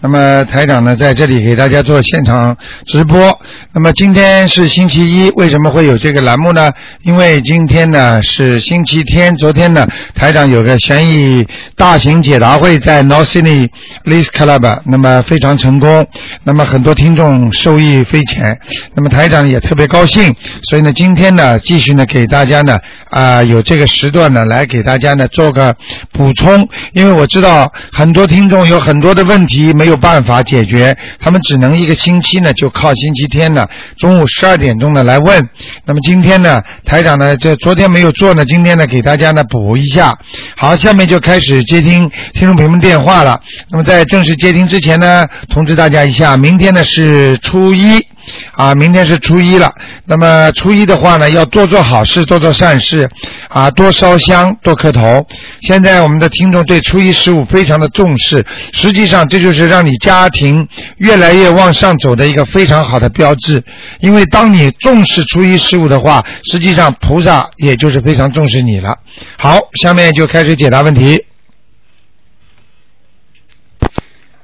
那么台长呢，在这里给大家做现场直播。那么今天是星期一，为什么会有这个栏目呢？因为今天呢是星期天，昨天呢台长有个悬疑大型解答会在 North Sydney l i s Club，那么非常成功，那么很多听众受益匪浅，那么台长也特别高兴，所以呢今天呢继续呢给大家呢啊、有这个时段呢来给大家呢做个补充，因为我知道很多听众有很多的问题没没有办法解决，他们只能一个星期呢就靠星期天呢中午十二点钟呢来问。那么今天呢台长呢这昨天没有做呢，今天呢给大家呢补一下。好，下面就开始接听听众朋友们电话了。那么在正式接听之前呢，通知大家一下，明天呢是初一。啊，明天是初一了。那么初一的话呢，要多做好事，多做善事，啊，多烧香，多磕头。现在我们的听众对初一十五非常的重视，实际上这就是让你家庭越来越往上走的一个非常好的标志。因为当你重视初一十五的话，实际上菩萨也就是非常重视你了。好，下面就开始解答问题。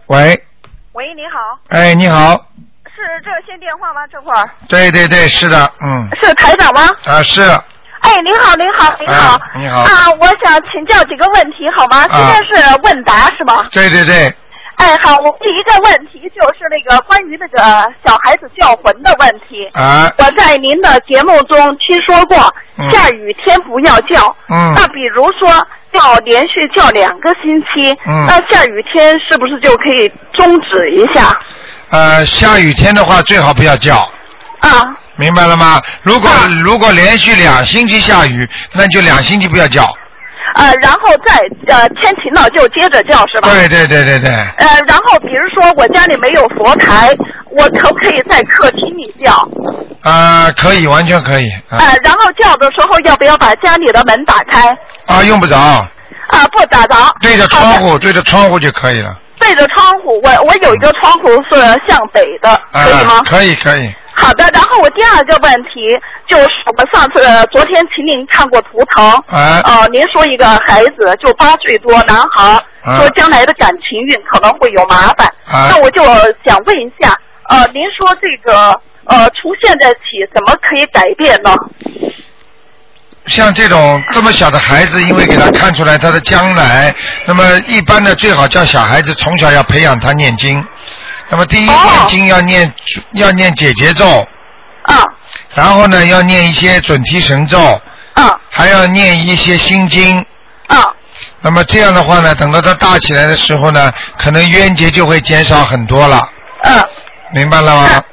喂，喂，你好，哎，你好，是热线电话吗？这会儿对对对，是的，嗯，是台长吗？啊是。哎，您好，您好，您好，哎你好啊，我想请教几个问题，好吗？今天是问答是吗？对对对，哎，好，我第一个问题就是那个关于那个小孩子叫魂的问题。啊，我在您的节目中听说过嗯，下雨天不要叫。嗯那比如说要连续叫两个星期，嗯那下雨天是不是就可以终止一下？呃，下雨天的话最好不要叫，啊，明白了吗？如果啊如果连续两星期下雨，那就两星期不要叫。呃，然后再呃天晴了就接着叫是吧？对对对对对，呃，然后比如说我家里没有佛台，我可不可以在客厅里叫？啊，可以，完全可以。啊呃，然后叫的时候要不要把家里的门打开？啊，用不着，啊、不打着。对着窗户，对着窗户就可以了。对着窗户，我我有一个窗户是向北的，可以吗啊，？可以可以。好的，然后我第二个问题就是我们上次呃昨天请您看过图腾，啊呃，您说一个孩子就八岁多男孩，啊说将来的感情运可能会有麻烦，啊那我就想问一下，呃，您说这个呃从现在起怎么可以改变呢？像这种这么小的孩子，因为给他看出来他的将来，那么一般的最好叫小孩子从小要培养他念经。那么第一哦念经要念要念解结咒，啊然后呢要念一些准提神咒，啊还要念一些心经。啊那么这样的话呢，等到他大起来的时候呢，可能冤结就会减少很多了，嗯明白了吗？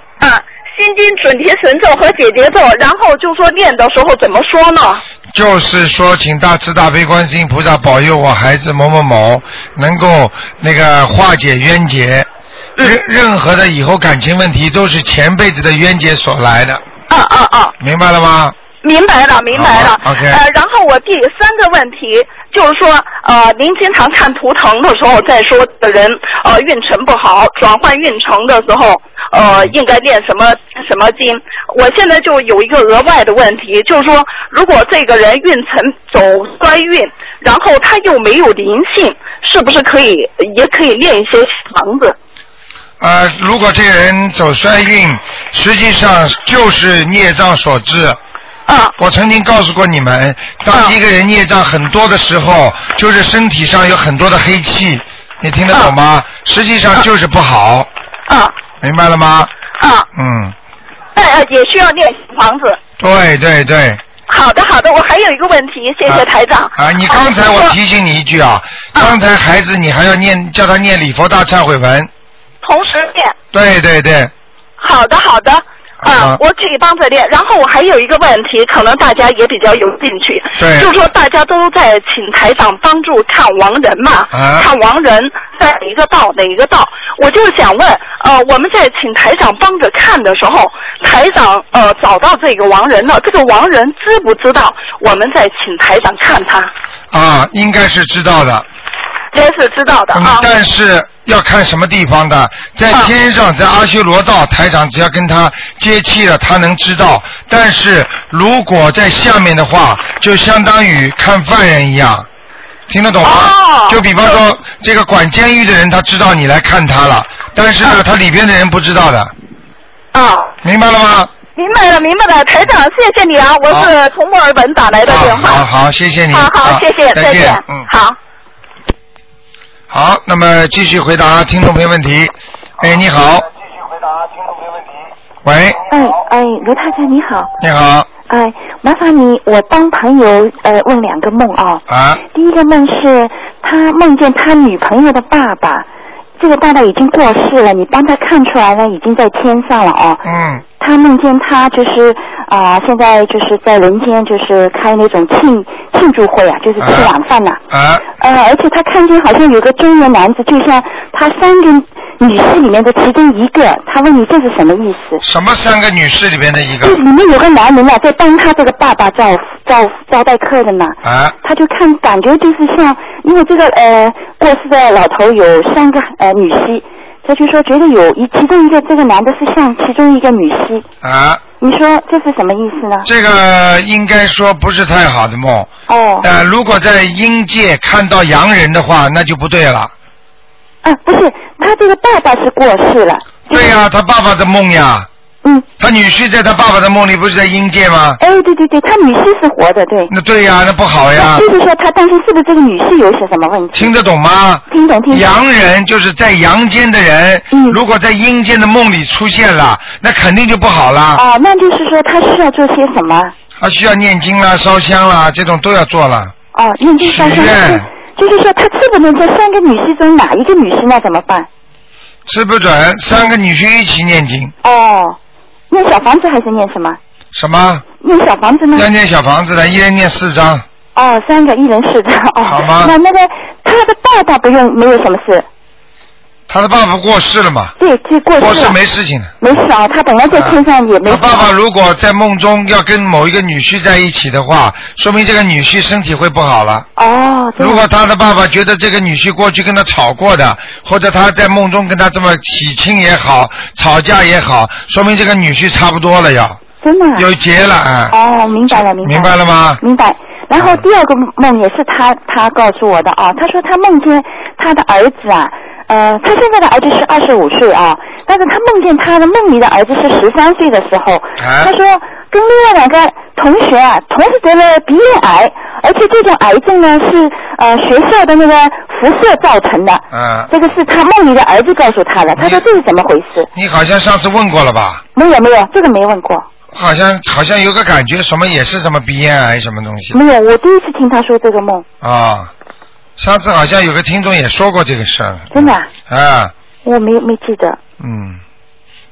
啊，心经、准提神咒和解结咒，然后就说念的时候怎么说呢？就是说，请大慈大悲观世音菩萨保佑我孩子某某某能够那个化解冤结。任任何的以后感情问题都是前辈子的冤结所来的，啊啊啊！明白了吗？明白了，明白了。，OK 呃，然后我第三个问题就是说，呃，您经常看图腾的时候，在说的人呃运程不好，转换运程的时候，呃，应该念什么什么经？我现在就有一个额外的问题，就是说，如果这个人运程走衰运，然后他又没有灵性，是不是可以也可以念一些房子？呃，如果这个人走衰运，实际上就是孽障所致。啊我曾经告诉过你们，当一个人孽障很多的时候，就是身体上有很多的黑气，你听得懂吗？实际上就是不好，啊明白了吗？啊！嗯，那呃也需要念房子。对对对。好的，好的，我还有一个问题，谢谢台长。啊，你刚才我提醒你一句啊，啊刚才孩子你还要念，叫他念礼佛大忏悔文。同时念。对对对，好的，好的。啊啊，我可以帮着练。然后我还有一个问题，可能大家也比较有兴趣，对就是说大家都在请台长帮助看亡人嘛，啊看亡人在哪一个道哪一个道，我就是想问，呃，我们在请台长帮着看的时候，台长呃找到这个亡人了，这个亡人知不知道我们在请台长看他？啊，应该是知道的。应该是知道的嗯啊。，但是要看什么地方的，在啊天上，在阿修罗道，台长只要跟他接气了，他能知道。但是如果在下面的话，就相当于看犯人一样，听得懂吗？哦就比方说，这个管监狱的人，他知道你来看他了，但是呢，他里边的人不知道的，啊。明白了吗？明白了，明白了，台长，谢谢你啊！我是从墨尔本打来的电话。好好好，谢谢你。好好，谢谢，再见。嗯，好。好，那么继续回答听众朋友问题。哎，你好。继续回答听众朋友问题。喂，哎哎，卢太太你好，你好，哎，麻烦你我帮朋友呃问两个梦啊、啊，第一个梦是他梦见他女朋友的爸爸，这个爸爸已经过世了，你帮他看出来了，已经在天上了哦。嗯，他梦见他就是啊、现在就是在人间就是开那种庆庆祝会啊，就是吃晚饭呐、啊，呃，而且他看见好像有个中年男子，就像他三个女士里面的其中一个，他问你这是什么意思？什么三个女士里面的一个就里面有个男人啊，在帮他这个爸爸招招招待客人呢。啊？他就看感觉就是像，因为这个呃过世的老头有三个呃女婿，他就说觉得有一其中一个这个男的是像其中一个女婿，啊，你说这是什么意思呢？这个应该说不是太好的梦。哦，呃，如果在阴界看到洋人的话，那就不对了。啊不是，他这个爸爸是过世了。对呀、他爸爸的梦呀，嗯，他女婿在他爸爸的梦里不是在阴界吗？哎对对对，他女婿是活的，对。那对呀、那不好呀，就是说他担心是不是这个女婿有些什么问题？听得懂吗？听懂听懂。洋人就是在阳间的人，嗯如果在阴间的梦里出现了，那肯定就不好了。哦，那就是说他需要做些什么？他需要念经啦、烧香啦，这种都要做了。哦，念经烧香就是说他吃不能这三个女婿中哪一个女婿，那怎么办？吃不准，三个女婿一起念经，哦，念小房子还是念什么？什么？念小房子呢？要念小房子的，一人念四张。哦，三个一人四张。哦，好吗那那个他的爸爸不用没有什么事，他的爸爸过世了嘛？对，这过世过世。没事情的。没事啊，他本来在天上也没事。他爸爸如果在梦中要跟某一个女婿在一起的话，说明这个女婿身体会不好了。哦，如果他的爸爸觉得这个女婿过去跟他吵过的，或者他在梦中跟他这么喜庆也好，吵架也好，说明这个女婿差不多了要真的啊有结了啊。哦，明白了，明白明白了吗？明白。然后第二个梦也是他他告诉我的啊，他说他梦见他的儿子啊，呃，他现在的儿子是二十五岁啊，但是他梦见他的梦里的儿子是十三岁的时候，啊他说跟另外两个同学啊同时得了鼻咽癌，而且这种癌症呢是呃学校的那个辐射造成的。嗯，这个是他梦里的儿子告诉他的，他说这是怎么回事？你好像上次问过了吧？没有没有，这个没问过，好像好像有个感觉，什么也是什么鼻咽癌什么东西没有，我第一次听他说这个梦，啊。上次好像有个听众也说过这个事儿。真的啊、啊，我没没记得，嗯，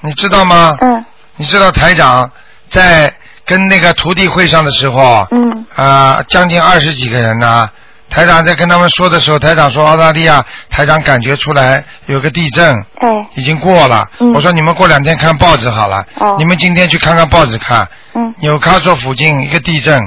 你知道吗？嗯。你知道台长在跟那个徒弟会上的时候，嗯。啊，将近二十几个人呢。台长在跟他们说的时候，台长说澳大利亚，台长感觉出来有个地震，哎。已经过了。嗯。我说你们过两天看报纸好了，哦。你们今天去看看报纸看，嗯。纽卡索附近一个地震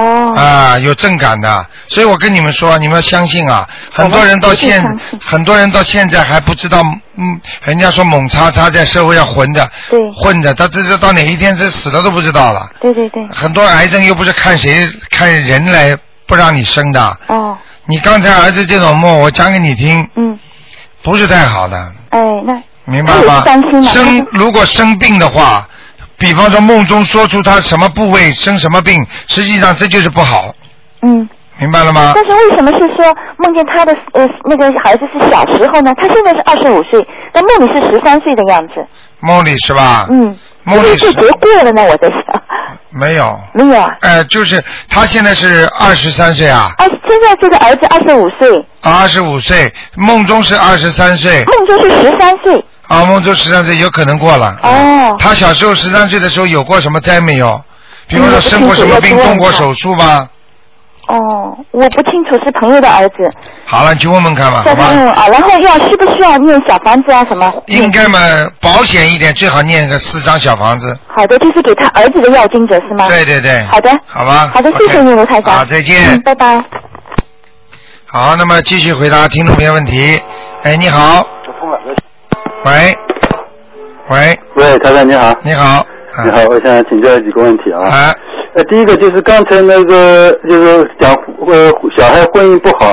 哦。啊，有震感的。所以我跟你们说，你们要相信啊，很多人到现很多人到现在还不知道，嗯，人家说猛叉叉在社会上混着，对。混着，他这这到哪一天这死了都不知道了。对对对。很多癌症又不是看谁看人来不让你生的。哦。你刚才儿子这种梦，我讲给你听，嗯。不是太好的，哎那明白吗生如果生病的话，比方说梦中说出他什么部位生什么病，实际上这就是不好，嗯，明白了吗？但是为什么是说梦见他的呃那个孩子是小时候呢？他现在是二十五岁，但梦里是十三岁的样子，梦里是吧？嗯，梦里是是不是就结过了呢？我在想，没有，没有啊。呃，就是他现在是二十三岁啊，啊，现在这个儿子二十五岁，二十五岁，梦中是二十三岁，梦中是十三岁。啊，梦中十三岁有可能过了。哦他小时候十三岁的时候有过什么灾没有？比如说嗯生过什么病，动过手术吧？哦，我不清楚是朋友的儿子，好了，你去问问看吧，叫好吧？啊，然后要需不需要念小房子啊什么？应该嘛，保险一点，最好念个四张小房子。好的，就是给他儿子的要经者是吗？对对对。好的好吧。好的，谢谢你，卢台长。好，再见。嗯，拜拜。好，那么继续回答听众朋友问题。哎，你好。喂。喂，喂，台长你好，你好。你好，我想请教几个问题啊。啊，呃，第一个就是刚才那个就是讲呃小孩婚姻不好，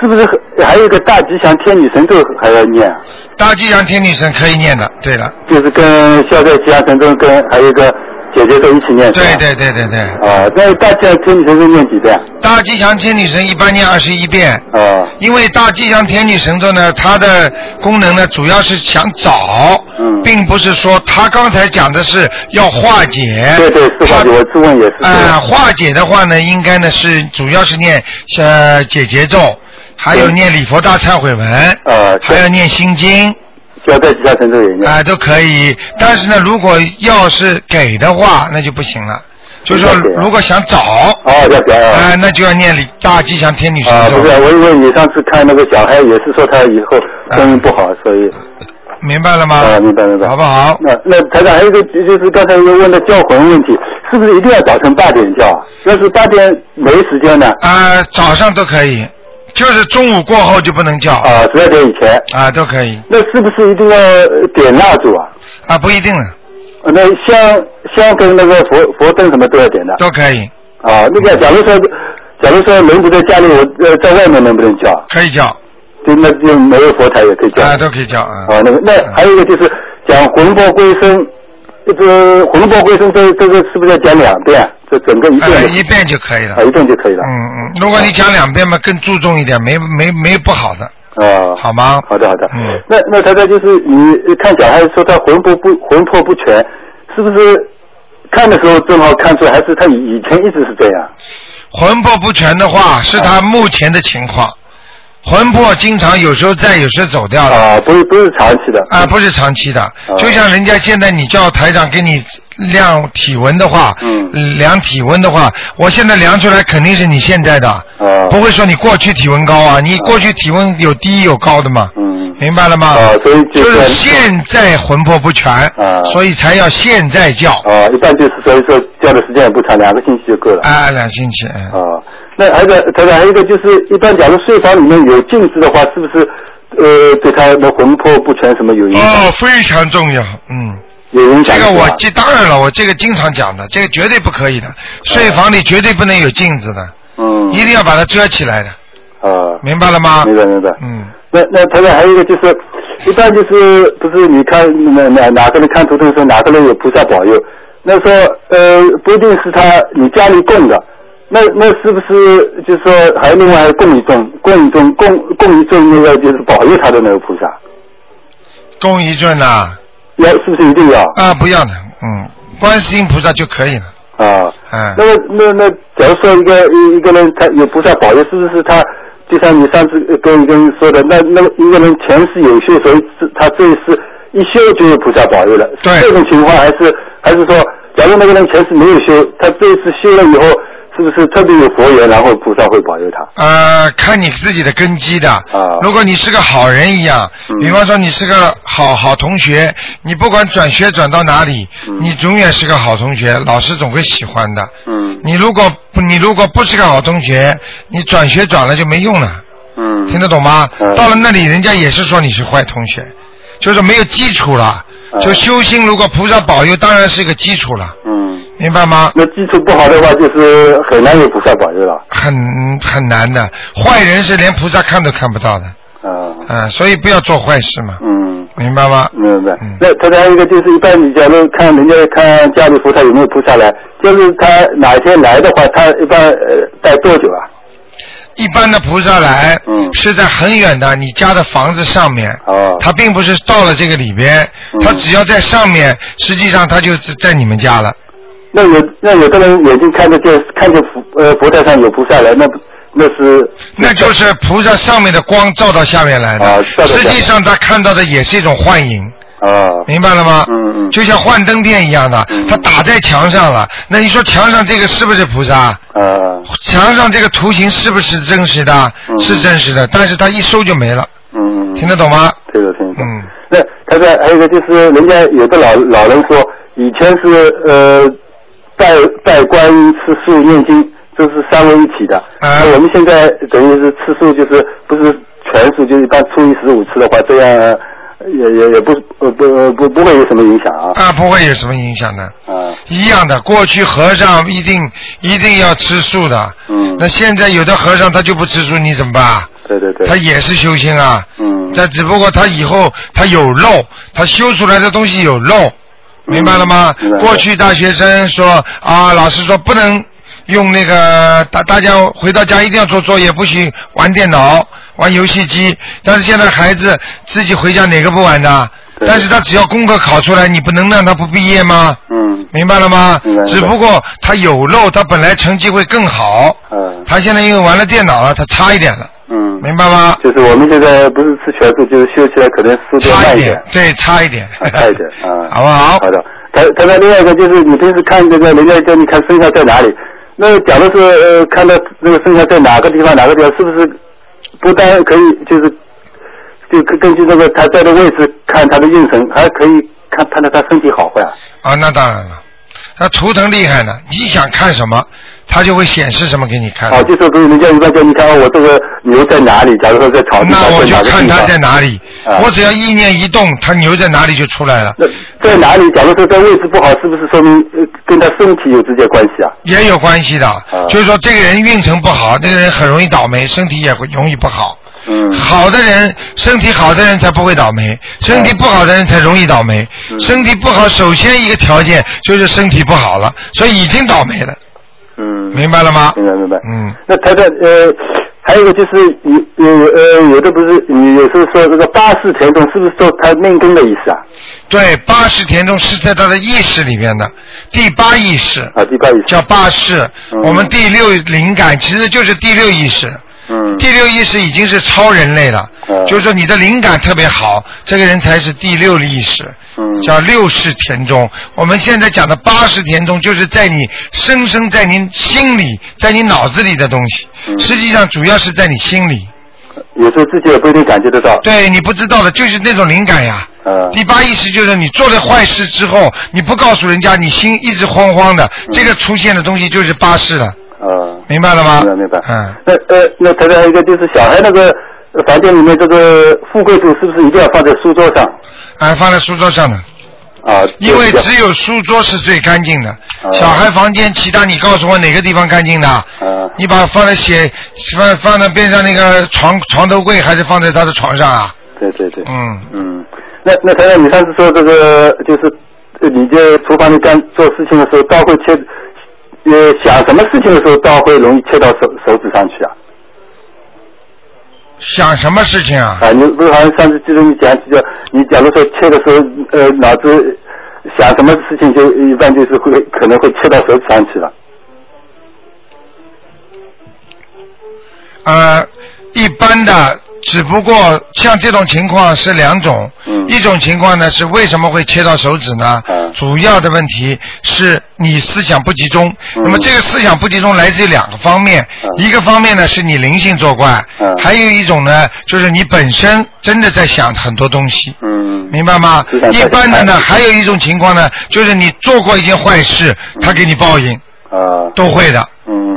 是不是还还有一个大吉祥天女神咒还要念啊？大吉祥天女神可以念的，对了。就是跟消灾吉祥神咒跟还有一个姐姐都一起念？对对对对对。啊，那大吉祥天女神咒念几遍？大吉祥天女神一般念二十一遍。啊。因为大吉祥天女神咒呢，它的功能呢，主要是想找，嗯并不是说他刚才讲的是要化解。对对，是化解，我质问也是。啊、化解的话呢，应该呢是主要是念呃解结咒，还有念礼佛大忏悔文，啊，还要念心经。消灾吉祥神咒也念。啊、都可以。但是呢，如果要是给的话，那就不行了。就是说，如果想找，哦，要给啊。啊、那就要念李大吉祥天女神啊，不是，我以为你上次看那个小孩也是说他以后婚姻不好，所以。明白了吗？啊，明白明白。好不好？那那台长还有一个就是刚才又问的叫魂问题，是不是一定要早晨八点叫？要是八点没时间呢？啊、早上都可以，就是中午过后就不能叫。啊，十二点以前。啊，都可以。那是不是一定要呃点蜡烛啊？啊，不一定了。呃那香香跟那个佛佛灯什么都要点的。都可以。啊，那个假如说假如说人不在家里，我呃在外面能不能叫？可以叫。就那就没有佛台也可以叫。啊，都可以叫啊。啊，那个那还有一个就是讲魂魄归生，这个魂魄归生这这个是不是要讲两遍？这整个一遍呃，一遍就可以了。啊，一遍就可以了。嗯嗯，如果你讲两遍嘛，更注重一点，没没没不好的。啊，好吗？好的好的。嗯。那那他他就是你看小孩说他魂魄不魂魄不全，是不是看的时候正好看出来，还是他以以前一直是这样？魂魄不全的话，是他目前的情况。魂魄经常有时候在，有时候走掉了。啊，不是不是长期的。啊，不是长期的，就像人家现在你叫台长给你量体温的话，嗯，量体温的话，我现在量出来肯定是你现在的，啊，不会说你过去体温高啊，你过去体温有低有高的嘛，嗯，明白了吗？啊，所以就是现在魂魄不全，啊，所以才要现在叫。啊，一般就是所以说叫的时间也不长，两个星期就够了。啊，两星期。嗯啊，那还有个，台长还有一个就是，一般假如睡房里面有镜子的话，是不是呃对他的魂魄不全什么有影响？哦，非常重要，嗯。这个我这当然了，我这个经常讲的，这个绝对不可以的，睡房里绝对不能有镜子的，嗯，一定要把它遮起来的，啊，明白了吗？明白明白。嗯，那那台长还有一个就是，一般就是不是你看哪哪哪个人看图腾的时候，哪个人有菩萨保佑，那说呃不一定是他你家里供的，那那是不是就是说还另外供一尊供一尊供供一尊那个就是保佑他的那个菩萨？供一尊呐、要是不是一定要？啊，不要的，嗯，观世音菩萨就可以了。啊，嗯，那么那那，假如说一个一一个人他有菩萨保佑，是不是他就像你上次跟一个人说的，那那一个人前世有修，所以是他这一世一修就有菩萨保佑了。对这种情况还是还是说，假如那个人前世没有修，他这一次修了以后，是不是特别有佛缘，然后菩萨会保佑他？呃，看你自己的根基的。啊如果你是个好人一样，嗯比方说你是个好好同学，你不管转学转到哪里，你永远是个好同学，老师总会喜欢的。嗯你如果，你如果不是个好同学，你转学转了就没用了，嗯，听得懂吗？嗯到了那里，人家也是说你是坏同学，就是没有基础了。嗯就修心，如果菩萨保佑，当然是一个基础了，嗯，明白吗？那基础不好的话，就是很难有菩萨保佑了。很很难的，坏人是连菩萨看都看不到的，啊，啊，所以不要做坏事嘛，嗯。明白吗？明白嗯。那他还有一个就是，一般你假如看人家看家里菩萨有没有菩萨来，就是他哪天来的话，他一般呃待多久啊？一般的菩萨来，嗯是在很远的你家的房子上面，哦，他并不是到了这个里边，嗯他只要在上面，实际上他就在在你们家了。那有那有的人眼睛看得见，看见佛呃佛台上有菩萨来，那不那是那就是菩萨上面的光照到下面来的，实际上他看到的也是一种幻影，啊，明白了吗？嗯嗯就像幻灯片一样的，嗯它打在墙上了，那你说墙上这个是不是菩萨？啊，墙上这个图形是不是真实的？嗯是真实的，但是它一收就没了，嗯，听得懂吗？听得听得懂。嗯，那他说还有一个就是，人家有的老老人说，以前是呃拜拜观音、吃素、念经，这是三位一体的。啊。那我们现在等于是吃素，就是不是全素，就是一般初一十五吃的话，这样呃也也也不呃不呃不不会有什么影响啊。啊，不会有什么影响的。啊。一样的，过去和尚一定一定要吃素的，嗯。那现在有的和尚他就不吃素，你怎么办？对对对。他也是修心啊，嗯。但只不过他以后他有漏，他修出来的东西有漏，明白了吗？过去大学生说啊，老师说不能用那个大大家回到家一定要做作业，不许玩电脑、玩游戏机。但是现在孩子自己回家哪个不玩的？但是他只要功课考出来，你不能让他不毕业吗？嗯明白了吗只不过他有漏，他本来成绩会更好，嗯他现在因为玩了电脑了，他差一点了，嗯，明白吗？就是我们现在不是吃全素，就是修起来可能速度慢一差一点，对，差一点，啊，差一点啊，好不好？好的，他他那另外一个就是你平时看这个人家叫你看生肖在哪里，那假如是呃看到那个生肖在哪个地方哪个地方，是不是不单可以就是就根根据那个他在的位置看他的运程，还可以看判断他身体好坏啊？啊，那当然了，那图腾厉害呢，你想看什么，他就会显示什么给你看。哦，就说比如人家一般叫你看哦，我这个牛在哪里？假如说在草地上，那我就看他在哪里，啊我只要意念一动，他牛在哪里就出来了，那在哪里？假如说在位置不好，是不是说明呃跟他身体有直接关系啊？也有关系的。就是说，这个人运程不好，这个人很容易倒霉，身体也会容易不好。嗯好的人，身体好的人才不会倒霉，身体不好的人才容易倒霉。嗯身体不好，首先一个条件就是身体不好了，所以已经倒霉了，嗯，明白了吗？明白明白。嗯，那台长，呃，还有一个就是有有呃有的不是你有时候说这个八识田中，是不是说他命根的意思啊？对，八识田中是在他的意识里面的第八意识，啊，第八意识。叫八识。嗯我们第六灵感其实就是第六意识。嗯第六意识已经是超人类了，嗯就是说你的灵感特别好，这个人才是第六意识，嗯叫六世田中。我们现在讲的八世田中，就是在你深深在你心里，在你脑子里的东西，嗯实际上主要是在你心里。有时候自己也不一定感觉得到。对你不知道的，就是那种灵感呀。嗯第八意识就是你做了坏事之后，你不告诉人家，你心一直慌慌的，嗯这个出现的东西就是八识了，啊，明白了吗？明白明白。嗯，那呃，那台长还有一个就是小孩那个呃房间里面这个富贵竹是不是一定要放在书桌上啊，放在书桌上的。啊？因为只有书桌是最干净的，啊小孩房间其他你告诉我哪个地方干净的？啊你把它放在写放放在边上那个床床头柜，还是放在他的床上啊？对对对。嗯，嗯，那那台长，你上次说这个就是呃你在厨房里干做事情的时候，刀会切，呃，想什么事情的时候，刀会容易切到手手指上去啊？想什么事情啊？啊，你不是好像上次记得你讲起，就你假如说切的时候，呃，脑子想什么事情，就一般就是会可能会切到手指上去了。呃，一般的，只不过像这种情况是两种，嗯。一种情况呢是为什么会切到手指呢？嗯主要的问题是你思想不集中。嗯。那么这个思想不集中来自于两个方面，嗯一个方面呢是你灵性作怪，嗯还有一种呢就是你本身真的在想很多东西。嗯。明白吗？一般的呢，还有一种情况呢，就是你做过一件坏事，他给你报应，啊。都会的。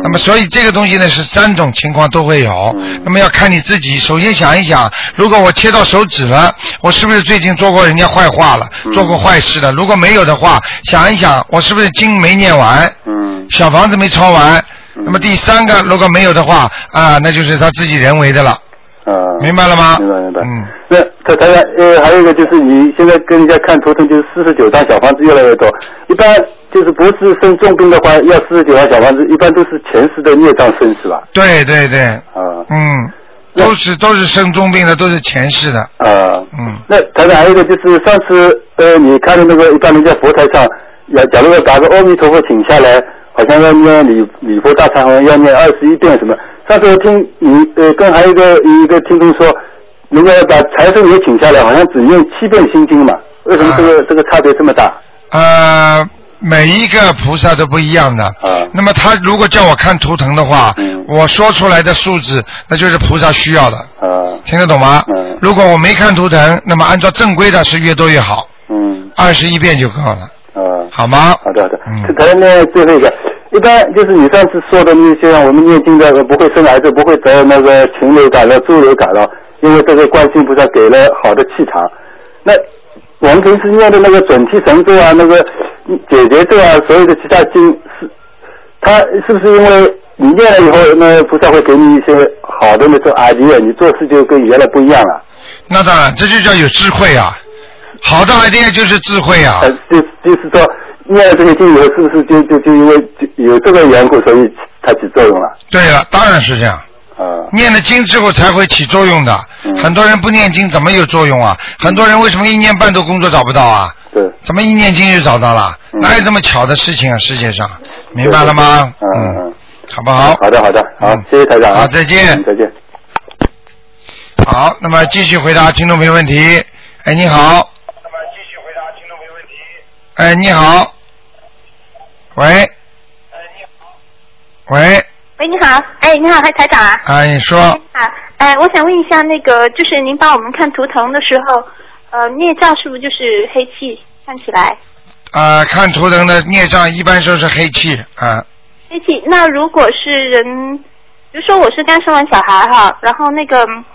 嗯。那么，所以这个东西呢是三种情况都会有。嗯那么要看你自己，首先想一想，如果我切到手指了，我是不是最近做过人家坏话了，嗯做过坏事了？如果没有的话，想一想，我是不是经没念完，嗯小房子没抄完？嗯那么第三个，如果没有的话，啊，那就是他自己人为的了，啊。明白了吗？明白明白。嗯，那他台长，呃，还有一个就是你现在跟人家看图腾，就是四十九张小房子越来越多，一般就是不是生重病的话，要四十九张小房子，一般都是前世的孽障生是吧？对对对，啊嗯，都是都是生重病的，都是前世的，啊。嗯。那台长还有一个就是上次呃，你看的那个一般人家佛台上，要假如要把个阿弥陀佛请下来，好像要念礼礼佛大忏悔要念二十一遍什么。上次我听你呃跟还有一个一个听众说，如果把财神爷请下来，好像只念七遍心经嘛？为什么这个、这个差别这么大？呃，每一个菩萨都不一样的。啊那么他如果叫我看图腾的话，嗯我说出来的数字，那就是菩萨需要的，啊，听得懂吗？嗯如果我没看图腾，那么按照正规的是越多越好，嗯二十一遍就够了，啊，好吗？好的好的嗯。台长呢，最后一个，一般就是你上次说的那些，我们念经的不会生癌症，不会得那个禽流感了、猪流感了，因为这个观世音菩萨给了好的气场。那我们平时念的那个准提神咒啊，那个解结咒啊，所有的其他经是，它是不是因为你念了以后，那菩萨会给你一些好的那种 idea，你做事就跟原来不一样了？那当然，这就叫有智慧啊。好的 idea 就是智慧啊呃，。就就是说，念了这些经以后，是不是就就就因为就有这个缘故，所以它起作用了？对了，当然是这样。啊，念了经之后才会起作用的。嗯很多人不念经怎么有作用啊？很多人为什么一年半都工作找不到啊？对，怎么一念经就找到了？嗯哪有这么巧的事情啊？世界上，明白了吗？嗯嗯，好不好？好的好的，好嗯，谢谢台长啊。好再见嗯再见。好，那么继续回答听众朋友问题。哎，你好。哎，你好。喂。喂，喂，你好，哎，你好，嗨，台长啊。啊，你说，啊，哎，我想问一下，那个就是您帮我们看图腾的时候，呃，孽障是不是就是黑气？看起来啊，看图腾的孽障一般说是黑气啊，黑气。那如果是人，比如说我是刚生完小孩哈，然后那个嗯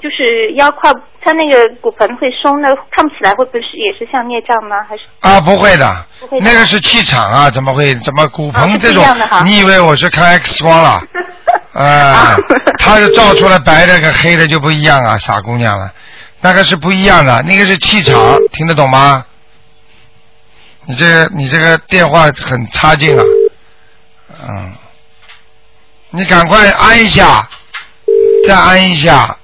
就是腰胯，他那个骨盆会松那，看不起来会不会是也是像孽障吗？还是啊，不会的不会，的那个是气场啊，怎么会？怎么骨盆这种？你以为我是看 X 光了？啊 啊，它是照出来白的跟黑的就不一样啊，傻姑娘了，那个是不一样的，那个是气场，听得懂吗？你这个你这个电话很差劲啊，嗯，你赶快安一下，再安一下，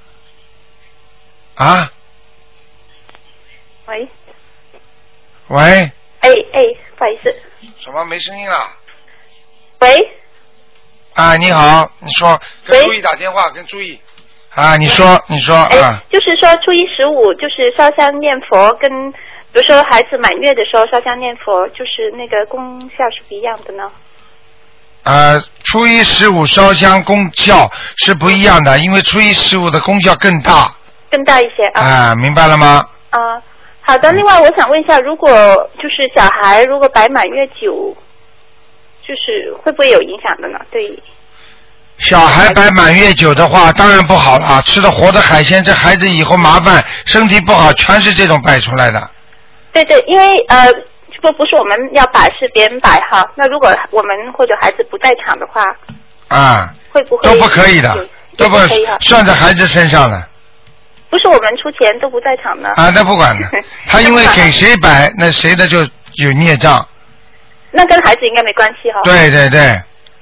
啊，喂，喂，哎哎，不好意思，什么？没声音了？喂，啊，你好，你说跟喂注意打电话，跟注意啊，你说你说哎啊，，就是说初一十五就是烧香念佛，跟比如说孩子满月的时候烧香念佛，就是那个功效是不一样的呢。呃，初一十五烧香功效是不一样的，因为初一十五的功效更大更大一些啊啊，明白了吗？啊，好的。另外，我想问一下，如果就是小孩如果摆满月酒，就是会不会有影响的呢？对，小孩摆满月酒的话，当然不好了，吃的活的海鲜，这孩子以后麻烦，身体不好，全是这种摆出来的。对对，因为呃，不不是我们要摆，是别人摆哈。那如果我们或者孩子不在场的话，啊，会不会都不可以的，都不可以。算在孩子身上的不是我们出钱都不在场的。啊，那不管的。他因为给谁摆，那谁的就有孽障。那跟孩子应该没关系哈。。对对对，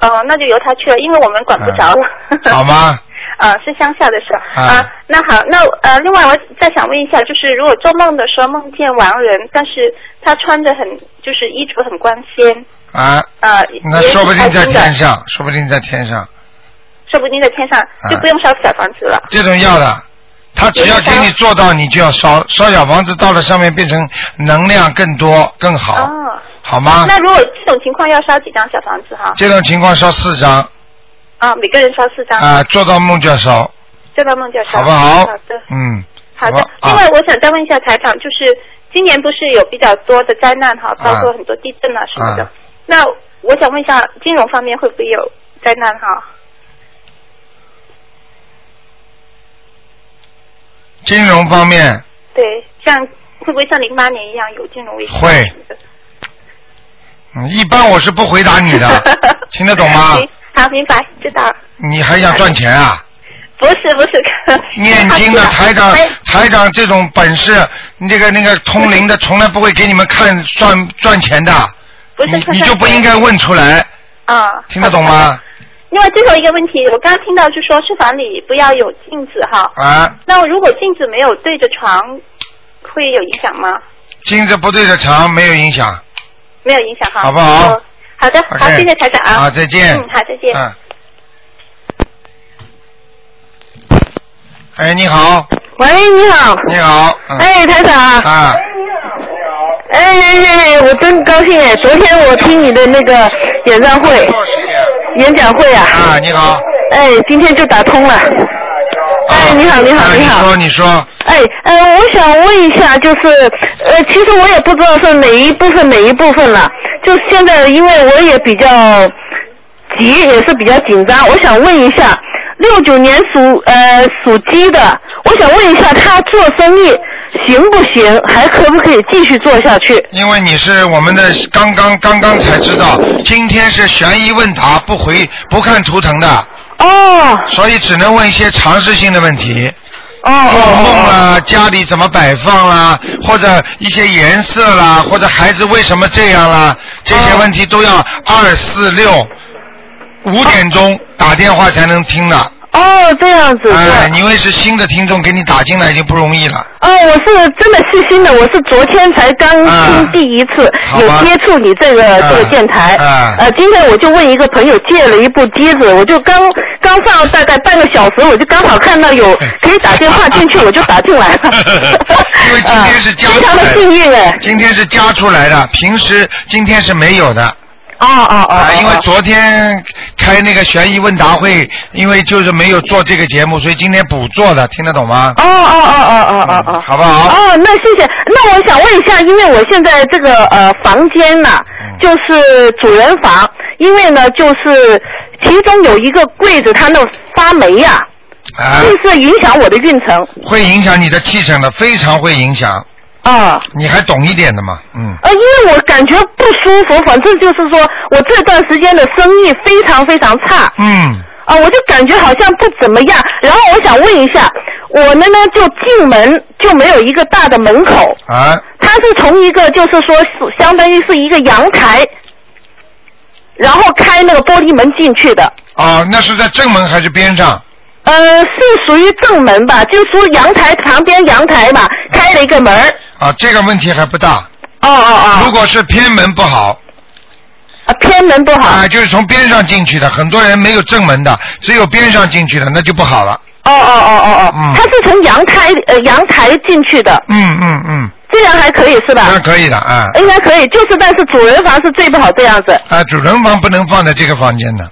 哦，那就由他去了，因为我们管不着了。好吗？啊，是乡下的事啊啊。那好，那呃，另外我再想问一下，就是如果做梦的时候梦见亡人，但是他穿着很就是衣着很光鲜，啊，啊，那说不定在天，上，说不定在天上，说不定在天上就不用烧小房子了。这种要的。他只要给你做到，你就要烧烧小房子，到了上面变成能量更多更好，哦，好吗？那如果这种情况要烧几张小房子哈？这种情况烧四张啊，每个人烧四张，啊，做到梦就要烧，做到梦就要烧。好不好好的。嗯，好的好，另外我想再问一下台长，就是今年不是有比较多的灾难哈，包括很多地震啊什么的。啊那我想问一下，金融方面会不会有灾难哈？金融方面对，像会不会像零八年一样有金融危机？会。嗯，一般我是不回答你的，听得懂吗？好，明白，知道。你还想赚钱啊？不是不是，念经的台长哎，台长这种本事，这个那个通灵的从来不会给你们看赚赚钱的，不是你你就不应该问出来，啊，听得懂吗？另外最后一个问题，我刚刚听到是说书房里不要有镜子哈，啊，那如果镜子没有对着床，会有影响吗？镜子不对着床没有影响，没有影响哈，好不好哦好的，好谢谢台长啊。好再见嗯，好，再见。嗯。哎，你好，喂，你好。你好。嗯哎，台长。啊，哎哎哎，我真高兴哎！昨天我听你的那个演唱会、演讲会啊。啊，你好。哎，今天就打通了。哎，你好，你好，啊你好。你说，你说，哎，呃，我想问一下，就是，呃，其实我也不知道是哪一部分哪一部分了。就现在，因为我也比较急，也是比较紧张，我想问一下，六九年属呃属鸡的，我想问一下，他做生意行不行？还可不可以继续做下去？因为你是我们的刚刚刚刚才知道，今天是悬疑问答，不回不看图腾的。哦。所以只能问一些常识性的问题。哦做梦啦，家里怎么摆放啦，或者一些颜色啦，或者孩子为什么这样啦，这些问题都要二四六五点钟打电话才能听的。哦，这样子。哎，因为是新的听众给你打进来已经不容易了。哦，我是真的是新的，我是昨天才刚听第一次，有接触你这个、这个电台。啊呃，今天我就问一个朋友借了一部机子，我就刚刚上大概半个小时，我就刚好看到有 可以打电话进去，我就打进来了。因为今天是加出 非常的幸运哎。今天是加出来的，平时今天是没有的。哦哦哦。啊，因为昨天开那个悬疑问答会，因为就是没有做这个节目，所以今天补做的，听得懂吗？哦哦哦哦哦哦哦，好不好？哦，那谢谢。那我想问一下，因为我现在这个呃房间呐、嗯就是主人房，因为呢就是其中有一个柜子它那发霉呀、啊，是不是影响我的运程？会影响你的气场的，非常会影响。啊。你还懂一点的嘛？嗯。呃，因为我感觉不舒服，反正就是说我这段时间的生意非常非常差。嗯。啊，我就感觉好像不怎么样。然后我想问一下，我们呢就进门就没有一个大的门口，啊，它是从一个就是说是相当于是一个阳台，然后开那个玻璃门进去的。啊，那是在正门还是边上？呃，是属于正门吧，就说阳台旁边阳台嘛，开了一个门。啊，这个问题还不大。哦哦哦。如果是偏门不好。啊，偏门不好。啊，就是从边上进去的，很多人没有正门的，只有边上进去的，那就不好了。哦哦哦哦哦，嗯它是从阳台呃阳台进去的，嗯嗯嗯，这样还可以是吧？那可以的啊。应该可以，就是但是主人房是最不好这样子。啊，主人房不能放在这个房间的。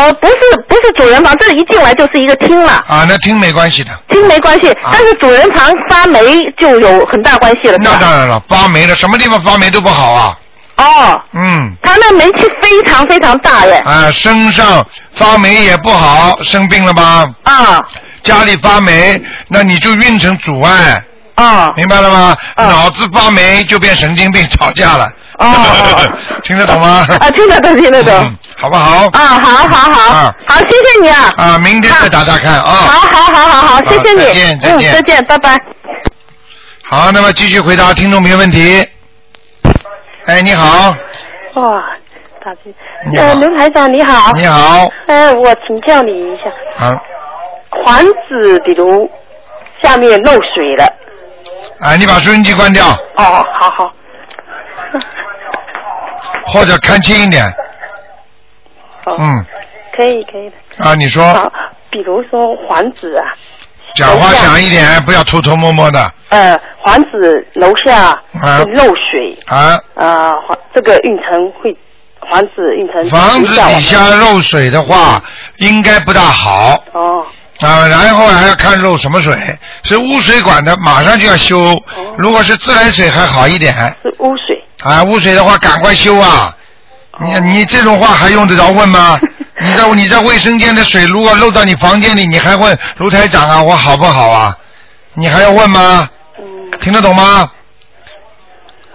呃，不是不是主人房，这一进来就是一个厅了，啊，那厅没关系的。厅没关系，但是主人房发霉就有很大关系了。那当然了，发霉了，什么地方发霉都不好啊。哦。嗯。他那霉气非常非常大耶。啊，身上发霉也不好，生病了吧？啊。家里发霉，那你就运程阻碍。啊。明白了吗？脑子发霉就变神经病，吵架了。哦。听得懂吗？啊，听得懂，听得懂。嗯好不好？啊，好好好，啊好，谢谢你啊。啊，明天再打打看啊。好好好好好，谢谢你。再见再见嗯，再见，拜拜。好，那么继续回答听众朋友问题。哎，你好，哇，打进。你好呃，刘台长你好。你好。呃，我请教你一下，啊房子比如下面漏水了，啊，你把收音机关掉，哦，好好，或者看清一点。哦嗯，可以可以的。啊，你说，好，比如说房子啊，讲话响一点，不要偷偷摸摸的呃，房子楼下啊会漏水，啊。啊、房这个运程会，房子运程房子底下漏水的话，应该不大好。哦。啊，然后还要看漏什么水，是污水管的，马上就要修。如果是自来水还好一点。是污水。啊，污水的话赶快修啊！你你这种话还用得着问吗？你在你在卫生间的水如果漏到你房间里，你还问卢台长啊，我好不好啊？你还要问吗？嗯听得懂吗？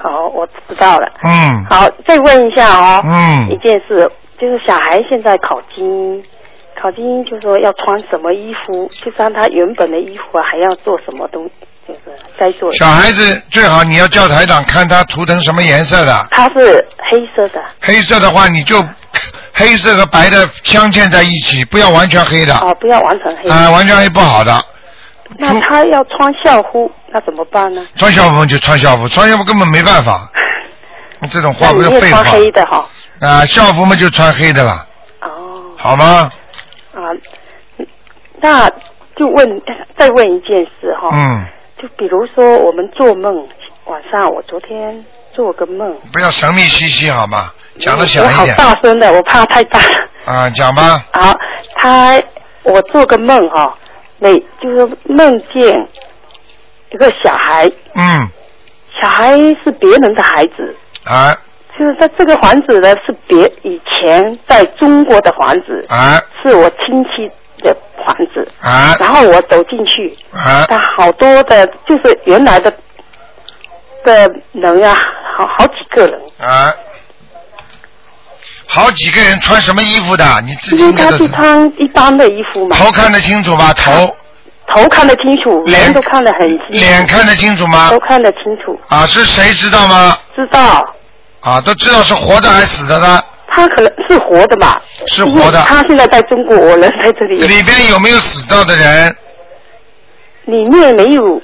好，我知道了。嗯好，再问一下哦，嗯一件事，就是小孩现在考经，考经就说要穿什么衣服，就穿他原本的衣服啊，还要做什么东，就是该做。小孩子最好你要叫台长看他涂成什么颜色的，他是黑色的，黑色的话你就黑色和白的镶嵌在一起，不要完全黑的。哦，不要完全黑。啊，完全黑不好的。那他要穿校服，那怎么办呢？穿校服就穿校服，穿校服根本没办法。这种话不是废话哈。啊，校服嘛就穿黑的了。哦。好吗？啊，那就问再问一件事哈，嗯，就比如说我们做梦，晚上我昨天做个梦，不要神秘兮兮好吗？讲的小我好一点大声的，我怕太大。啊，讲吧。好，他我做个梦哈，每就是梦见一个小孩，嗯，小孩是别人的孩子，啊就是他这个房子呢是别以前在中国的房子，啊是我亲戚的房子，啊然后我走进去，啊他好多的，就是原来的的人啊，好好几个人，啊！好几个人穿什么衣服的？你自己因为他是应该都知道。穿一般的衣服嘛，头看得清楚吧？头头看得清楚，脸都看得很清楚，脸看得清楚吗都？看得清楚，啊，是谁知道吗？知道啊，都知道是活的还是死的呢？他可能是活的吧，是活的他现在在中国，我人在这里，里边有没有死掉的人？里面没有，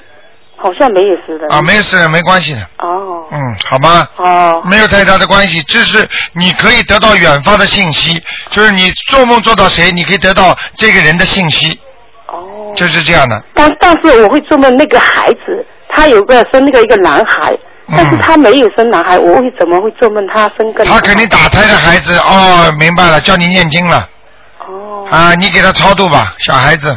好像没有死的啊，没有死人没关系的。哦嗯，好吧。哦没有太大的关系，这是你可以得到远方的信息，就是你做梦做到谁，你可以得到这个人的信息，哦，就是这样的。但但是我会做梦那个孩子，他有个生那个一个男孩，但是他没有生男孩，我为怎么会做梦他生个他肯定打胎的孩子哦，明白了，叫你念经了。哦。啊，你给他超度吧，小孩子，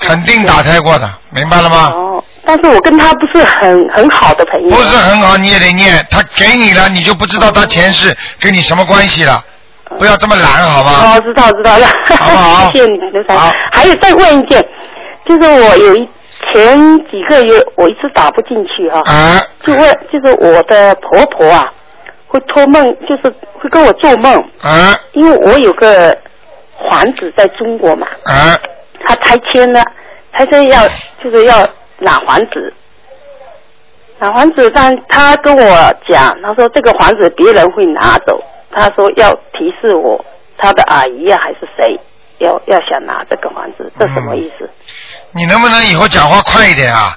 肯定打胎过的，明白了吗？哦，但是我跟他不是很很好的朋友。不是很好，你也得念。他给你了，你就不知道他前世跟你什么关系了。不要这么懒，好吧？哦，知道知道了，好不好 谢谢你，刘才。还有再问一件，就是我有一前几个月我一直打不进去哈、啊。就问就是我的婆婆啊，会托梦，就是会跟我做梦，啊。因为我有个房子在中国嘛，啊。他拆迁了，拆迁要就是要拿房子，拿房子，但他跟我讲，他说这个房子别人会拿走，他说要提示我他的阿姨啊还是谁要要想拿这个房子，这什么意思？你能不能以后讲话快一点啊？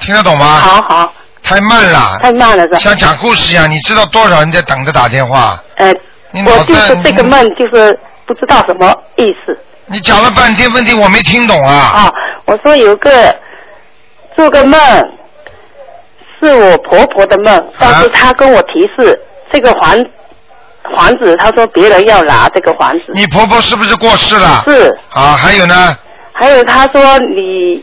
听得懂吗？好好，太慢了，太慢了是吧？像讲故事一样。你知道多少人在等着打电话？呃，你脑子我就是这个梦就是不知道什么意思。你讲了半天，问题我没听懂啊。啊，我说有个做个梦，是我婆婆的梦，但是她跟我提示这个房房子，她说别人要拿这个房子。你婆婆是不是过世了？是。啊，还有呢？还有他说你，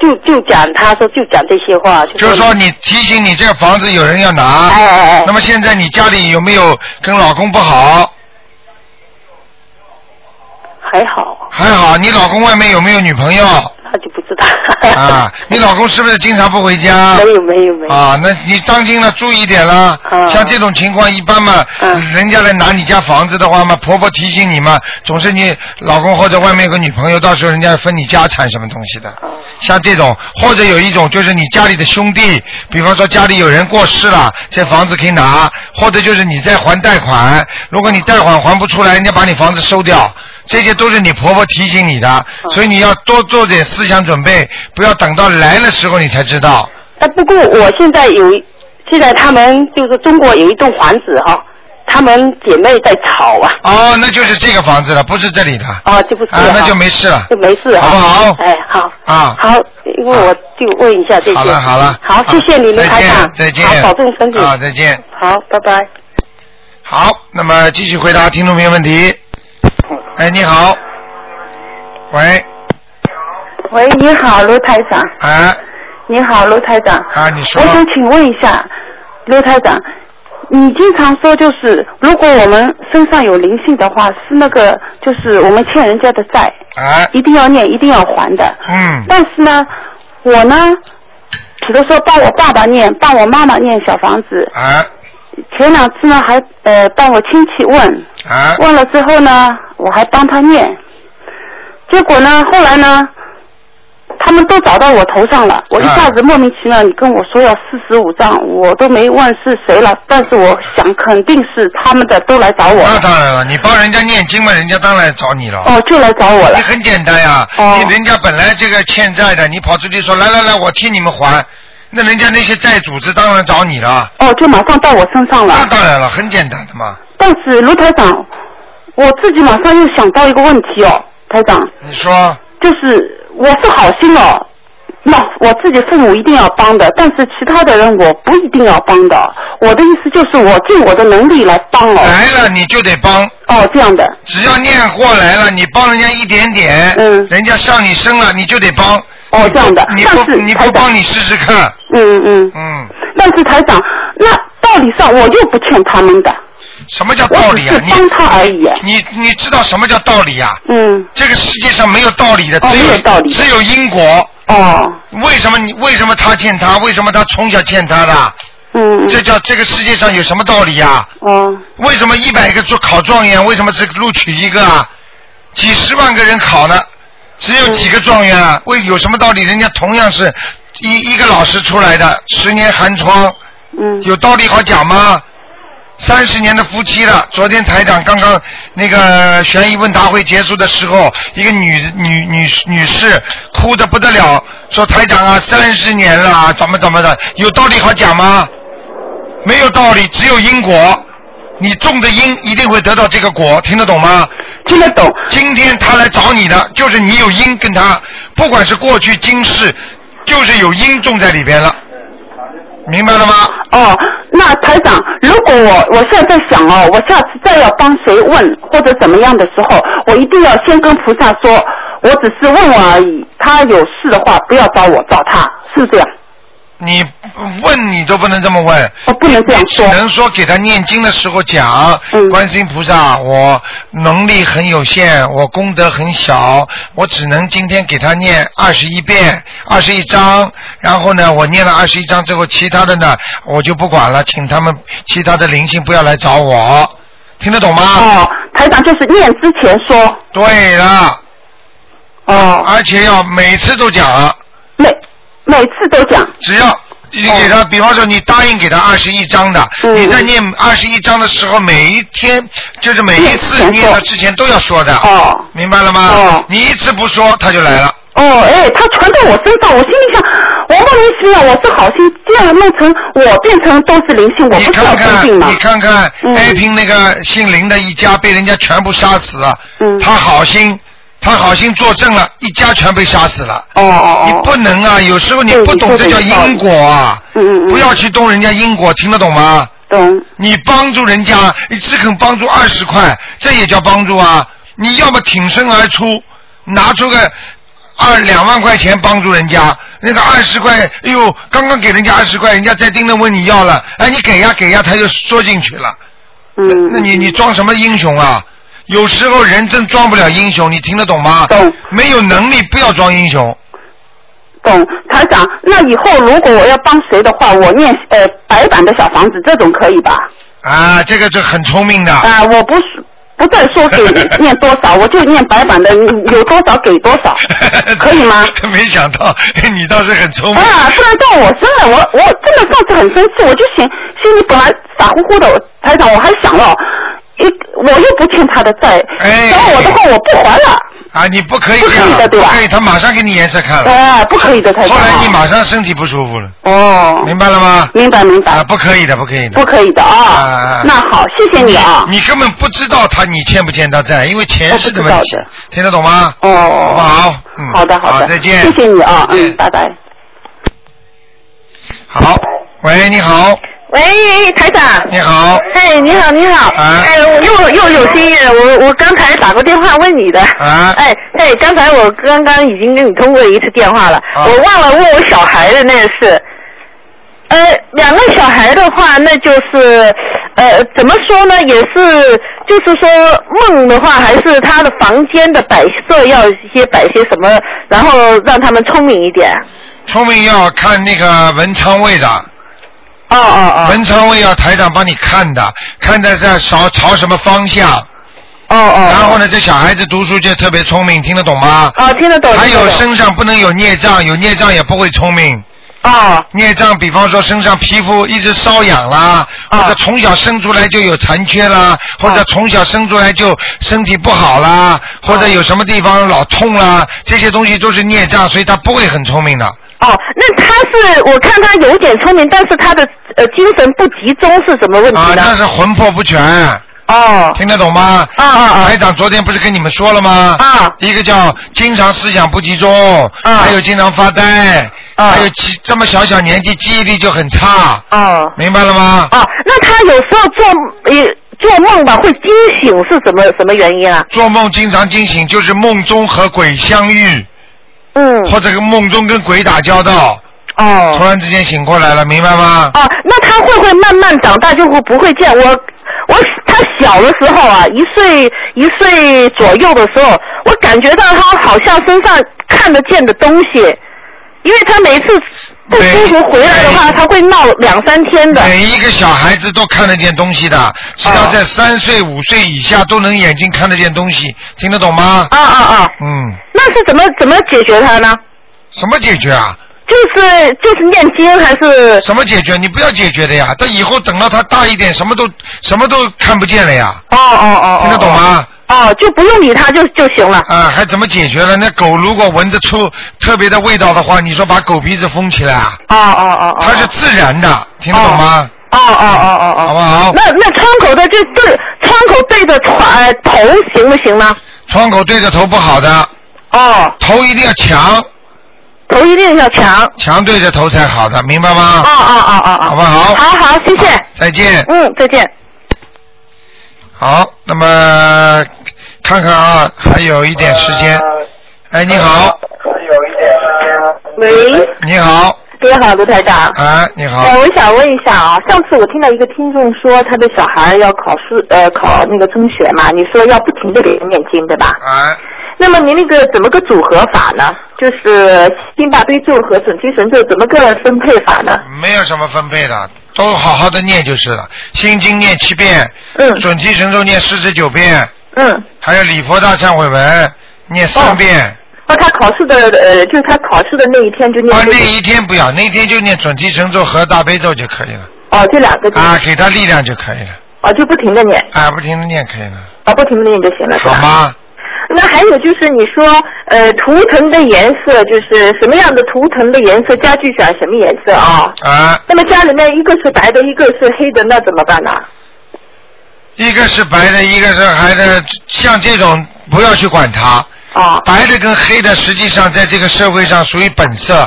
就就讲，他说就讲这些话，就就是说你提醒你这个房子有人要拿。哎哎哎。那么现在你家里有没有跟老公不好？还好，还好，你老公外面有没有女朋友？啊，你老公是不是经常不回家？没有没有没有。啊，那你当心了，注意点了。啊像这种情况，一般嘛，人家来拿你家房子的话嘛，婆婆提醒你嘛，总是你老公或者外面有个女朋友，到时候人家分你家产什么东西的。啊像这种，或者有一种就是你家里的兄弟，比方说家里有人过世了，这房子可以拿，或者就是你在还贷款，如果你贷款还不出来，人家把你房子收掉。这些都是你婆婆提醒你的，所以你要多做点思想准备，不要等到来的时候你才知道。哎，不过我现在有，现在他们就是中国有一栋房子哈，他们姐妹在吵啊。哦，那就是这个房子了，不是这里的。哦，就不是啊，那就没事了。就没事。好不好哎，好。啊。好，因为我就问一下这些。好了好了。好，谢谢你，们再见台长。再见。好，保重身体。啊，再见。好，拜拜。好，那么继续回答听众朋友问题。哎，你好。喂，喂，你好，卢台长。啊。你好，卢台长。啊，你说我。想请问一下，卢台长，你经常说就是，如果我们身上有灵性的话，是那个就是我们欠人家的债，啊。一定要念，一定要还的。嗯。但是呢，我呢，比如说帮我爸爸念，帮我妈妈念小房子。啊。前两次呢，还呃帮我亲戚问。啊。问了之后呢，我还帮他念。结果呢，后来呢，他们都找到我头上了，我一下子莫名其妙，你跟我说要四十五张，我都没问是谁了，但是我想肯定是他们的都来找我。那当然了，你帮人家念经嘛，人家当然找你了。哦，就来找我了。你很简单呀，你人家本来这个欠债的，你跑出去说来来来，我替你们还，那人家那些债主子当然找你了。哦，就马上到我身上了。那当然了，很简单的嘛。但是卢台长，我自己马上又想到一个问题哦，台长，你说就是我是好心哦，那我自己父母一定要帮的，但是其他的人我不一定要帮的。我的意思就是我尽我的能力来帮哦。来了你就得帮。哦，这样的。只要念过来了，你帮人家一点点，嗯，人家上你身了，你就得帮。哦，这样的。你但是不你不帮你试试看。嗯嗯嗯。但是台长，那道理上我又不欠他们的。什么叫道理啊？你帮他而已。你你知道什么叫道理啊？嗯。这个世界上没有道理的，只没有道理只有因果。哦。为什么你为什么他欠他？为什么他从小欠他的？嗯。这叫这个世界上有什么道理呀？哦。为什么一百个做考状元，为什么只录取一个啊？几十万个人考呢，只有几个状元啊？为有什么道理？人家同样是一一个老师出来的，十年寒窗，嗯，有道理好讲吗？三十年的夫妻了，昨天台长刚刚那个悬疑问答会结束的时候，一个女女女女士哭的不得了，说台长啊，三十年了，怎么怎么的，有道理好讲吗？没有道理，只有因果。你种的因一定会得到这个果，听得懂吗？听得懂。今天他来找你的，就是你有因跟他，不管是过去今世，就是有因种在里边了，明白了吗？哦，那台长，如果我我现在在想哦，我下次再要帮谁问或者怎么样的时候，我一定要先跟菩萨说，我只是问问而已。他有事的话，不要找我，找他，是不是这样？你问你都不能这么问，我不能这样说，只能说给他念经的时候讲，观世音菩萨，我能力很有限，我功德很小，我只能今天给他念二十一遍，二十一章，然后呢，我念了二十一章之后，其他的呢我就不管了，请他们其他的灵性不要来找我，听得懂吗？哦，台长就是念之前说。对了。哦。而且要每次都讲。每每次都讲。只要你给他，比方说你答应给他二十一章的，你在念二十一章的时候，每一天就是每一次念他之前都要说的。哦。明白了吗？哦。你一次不说，他就来了。哦，哎，他传到我身上，我心里想，我莫名其妙，我是好心，这样弄成我变成都是灵性，我不是要生病吗？你看看，，A 平那个姓林的一家被人家全部杀死，嗯他好心，他好心作证了，一家全被杀死了。哦哦你不能啊，有时候你不懂这叫因果啊，嗯嗯不要去动人家因果，听得懂吗？懂。你帮助人家，你只肯帮助二十块，这也叫帮助啊！你要么挺身而出，拿出个二两万块钱帮助人家，那个二十块，哎呦，刚刚给人家二十块，人家再盯着问你要了，哎，你给呀给呀，他就缩进去了。嗯。那你你装什么英雄啊？有时候人真装不了英雄，你听得懂吗？懂。没有能力不要装英雄。懂，台长，那以后如果我要帮谁的话，我念呃白板的小房子，这种可以吧？啊，这个就很聪明的。啊，我不是不再说给念多少，我就念白板的，有多少给多少，可以吗？没想到你倒是很聪明。啊，不然到我身了，我我真的上次很生气，我就想心里本来傻乎乎的，台长我还想了，一我又不欠他的债，哎找我的话我不还了。啊，你不可以不可这样，以的对吧不可以，他马上给你颜色看了。哎，不可以的，台长。后来你马上身体不舒服了，哦，明白了吗？明白明白。啊，不可以的，不可以的。不可以的啊。啊那好，谢谢你啊。你根本不知道他你欠不欠他债，因为钱是的问题听得懂吗？哦，好不好？嗯，好的好的，再见。谢谢你啊，嗯，拜拜。好，喂，你好，喂，台长。你好。哎，你好，你好。啊哎，我又又有心意了，我我刚才打过电话问你的。啊。哎哎，刚才我刚刚已经跟你通过一次电话了，啊我忘了问我小孩的那个事。呃，两个小孩的话，那就是呃，怎么说呢？也是，就是说梦的话，还是他的房间的摆设要一些摆些什么，然后让他们聪明一点。聪明要看那个文昌位的。哦哦哦。文昌位要台长帮你看的，看在在朝朝什么方向。哦哦。然后呢，这小孩子读书就特别聪明，听得懂吗？哦，听得懂。还有身上不能有孽障，有孽障也不会聪明。哦。孽障，比方说身上皮肤一直瘙痒啦，或者从小生出来就有残缺啦，或者从小生出来就身体不好啦，或者有什么地方老痛啦，这些东西都是孽障，所以他不会很聪明的。哦，那他是我看他有点聪明，但是他的呃精神不集中是什么问题啊，呢？那是魂魄不全。哦。听得懂吗？啊啊啊！台长昨天不是跟你们说了吗？啊。一个叫经常思想不集中，啊还有经常发呆，啊还有记这么小小年纪记忆力就很差，哦。明白了吗？哦，那他有时候做呃做梦吧会惊醒，是什么什么原因啊？做梦经常惊醒，就是梦中和鬼相遇，嗯。或者跟梦中跟鬼打交道，哦。突然之间醒过来了，明白吗？哦，那他会不会慢慢长大就会不会见我？我他小的时候啊，一岁一岁左右的时候，我感觉到他好像身上看得见的东西，因为他每次不舒服回来的话，他会闹两三天的。每一个小孩子都看得见东西的，只要在三岁、五岁以下都能眼睛看得见东西，听得懂吗？啊啊啊！嗯，那是怎么怎么解决他呢？什么解决啊？就是就是念经还是？什么解决？你不要解决的呀！等以后等到他大一点，什么都什么都看不见了呀。哦哦哦。听得懂吗？哦，就不用理它就就行了。啊，还怎么解决了？那狗如果闻着出特别的味道的话，你说把狗鼻子封起来啊？哦哦哦哦。它是自然的，听得懂吗？哦哦哦哦哦。好不好？那那窗口的就对窗口对着床呃头行不行呢？窗口对着头不好的。哦。头一定要强。头一定要强。强对着头才好的，明白吗？哦哦哦哦哦。好不好？好好，谢谢。再见。嗯，再见。好，那么看看啊，还有一点时间。哎，你好。还有一点喂，你好。你好，卢台长。啊，你好。呃，我想问一下啊，上次我听到一个听众说他的小孩要考试，呃，考那个中学嘛，你说要不停的给他念经，对吧？啊。那么您那个怎么个组合法呢？就是心大悲咒和准提神咒怎么个分配法呢？没有什么分配的，都好好的念就是了。心经念七遍，嗯，准提神咒念四十九遍，嗯，还有礼佛大忏悔文念三遍。哦，他考试的呃，就是他考试的那一天就念、啊，那一天不要，那天就念准提神咒和大悲咒就可以了。哦，这两个啊，给他力量就可以了。哦，就不停的念。啊，不停的念可以了。啊，不停的念就行了？好吗？那还有就是你说，呃，图腾的颜色就是什么样的图腾的颜色，家具选什么颜色啊？啊。那么家里面一个是白的，一个是黑的，那怎么办呢？一个是白的，一个是黑的，像这种不要去管它。啊。白的跟黑的，实际上在这个社会上属于本色。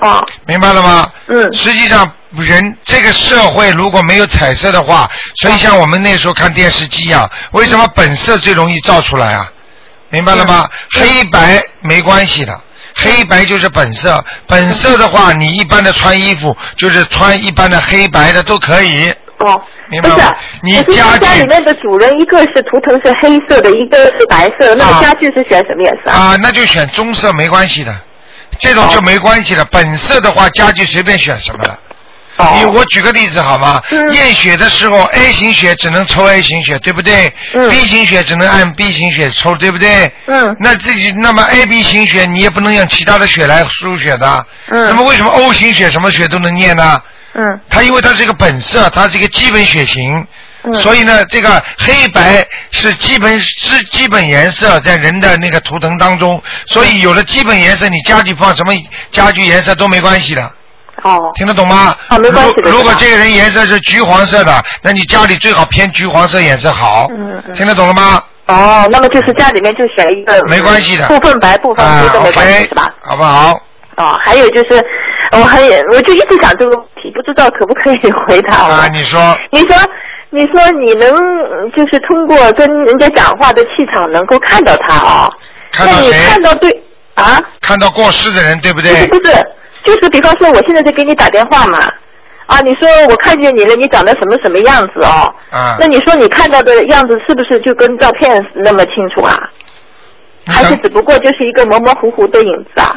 啊。明白了吗？嗯。实际上，人这个社会如果没有彩色的话，所以像我们那时候看电视机啊，为什么本色最容易照出来啊？明白了吗？黑白没关系的，黑白就是本色。本色的话，你一般的穿衣服就是穿一般的黑白的都可以。哦，不是明白吗？，你家说家里面的主人一个是图腾是黑色的，一个是白色，那个家具是选什么颜色？啊，那就选棕色没关系的，这种就没关系了。本色的话，家具随便选什么了。哦你我举个例子好吗？验血的时候，A 型血只能抽 A 型血，对不对、b 型血只能按 B 型血抽，对不对？嗯。那自己那么 A、B 型血你也不能用其他的血来输血的。嗯。那么为什么 O 型血什么血都能验呢？嗯。它因为它是一个本色，它是一个基本血型。嗯所以呢，这个黑白是基本是基本颜色，在人的那个图腾当中，所以有了基本颜色，你家具放什么家具颜色都没关系的。哦。听得懂吗？啊，没关系的。如如果这个人颜色是橘黄色的，那你家里最好偏橘黄色颜色好。嗯嗯。听得懂了吗？哦，那么就是家里面就选一个没关系的部分白部分啊黑都没关系、，OK，是吧？好不好？哦，还有就是，我还我就一直想这个问题，不知道可不可以回答我。啊，你说你说，你说你能嗯就是通过跟人家讲话的气场能够看到他啊、那你看到谁？看到对啊？看到过世的人，对不对不是对？不是，就是比方说我现在在给你打电话嘛，啊，你说我看见你了，你长得什么什么样子哦？啊那你说你看到的样子是不是就跟照片那么清楚啊？还是只不过就是一个模模糊糊的影子啊？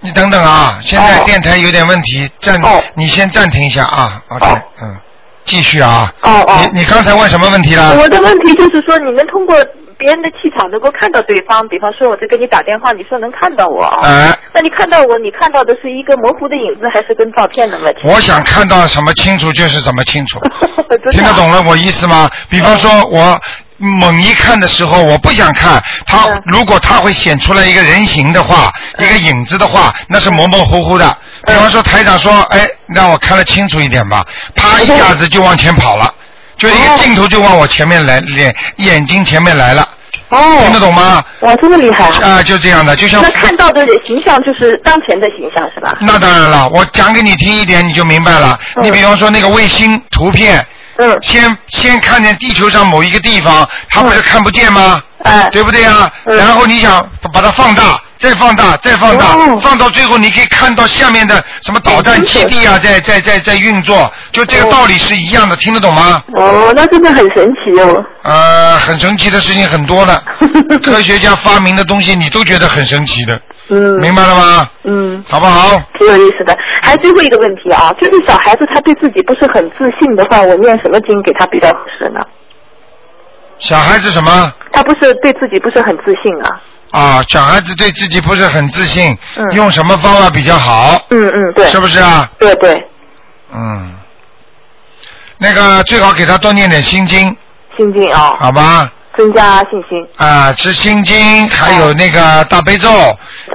你等等啊，现哦在电台有点问题，暂，你先暂停一下啊，OK，嗯，继续啊。哦哦。你你刚才问什么问题了？我的问题就是说，你能通过别人的气场能够看到对方，比方说我在给你打电话，你说能看到我啊？哎，那你看到我，你看到的是一个模糊的影子，还是跟照片的问题？我想看到什么清楚就是怎么清楚，听得懂了我意思吗？比方说我猛一看的时候，我不想看他，嗯如果他会显出来一个人形的话，一个影子的话，那是模模糊糊的。比方说台长说，哎，让我看得清楚一点吧，啪一下子就往前跑了。就一个镜头就往我前面来，脸眼睛前面来了，哦，听得懂吗？哇，这么厉害啊！啊，就这样的，就像那看到的形象就是当前的形象是吧？那当然了，我讲给你听一点，你就明白了。你比方说那个卫星图片，嗯，先先看见地球上某一个地方，它不是看不见吗？哎，对不对啊？然后你想把它放大，再放大，再放大，放到最后你可以看到下面的什么导弹基地啊，在在在在运作，就这个道理是一样的，听得懂吗？哦，那真的很神奇哦。呃，很神奇的事情很多的，科学家发明的东西你都觉得很神奇的，嗯，明白了吗？嗯，好不好？挺有意思的。还有最后一个问题啊，就是小孩子他对自己不是很自信的话，我念什么经给他比较合适呢？小孩子什么？他不是对自己不是很自信啊。啊，小孩子对自己不是很自信，嗯用什么方法比较好？嗯嗯，对。是不是啊？对对，嗯，那个最好给他多念点心经，心经啊，好吧？增加信心。啊，吃心经，还有那个大悲咒，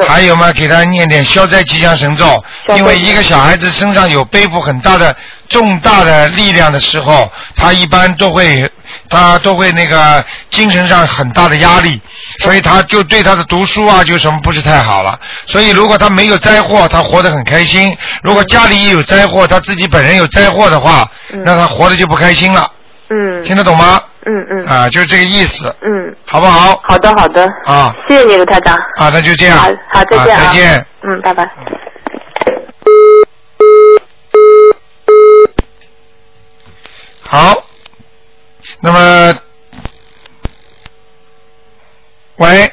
还有嘛，给他念点消灾吉祥神咒。因为一个小孩子身上有背负很大的重大的力量的时候，他一般都会，他都会那个精神上很大的压力，所以他就对他的读书啊，就什么不是太好了。所以如果他没有灾祸，他活得很开心；如果家里也有灾祸，他自己本人有灾祸的话，那他活得就不开心了。嗯。听得懂吗？嗯嗯嗯。啊，就是这个意思。嗯。好不好？好的好的。啊。谢谢你，卢台长。啊，那就这样。好，好，再见啊。啊再见。嗯，拜拜。好，那么，喂，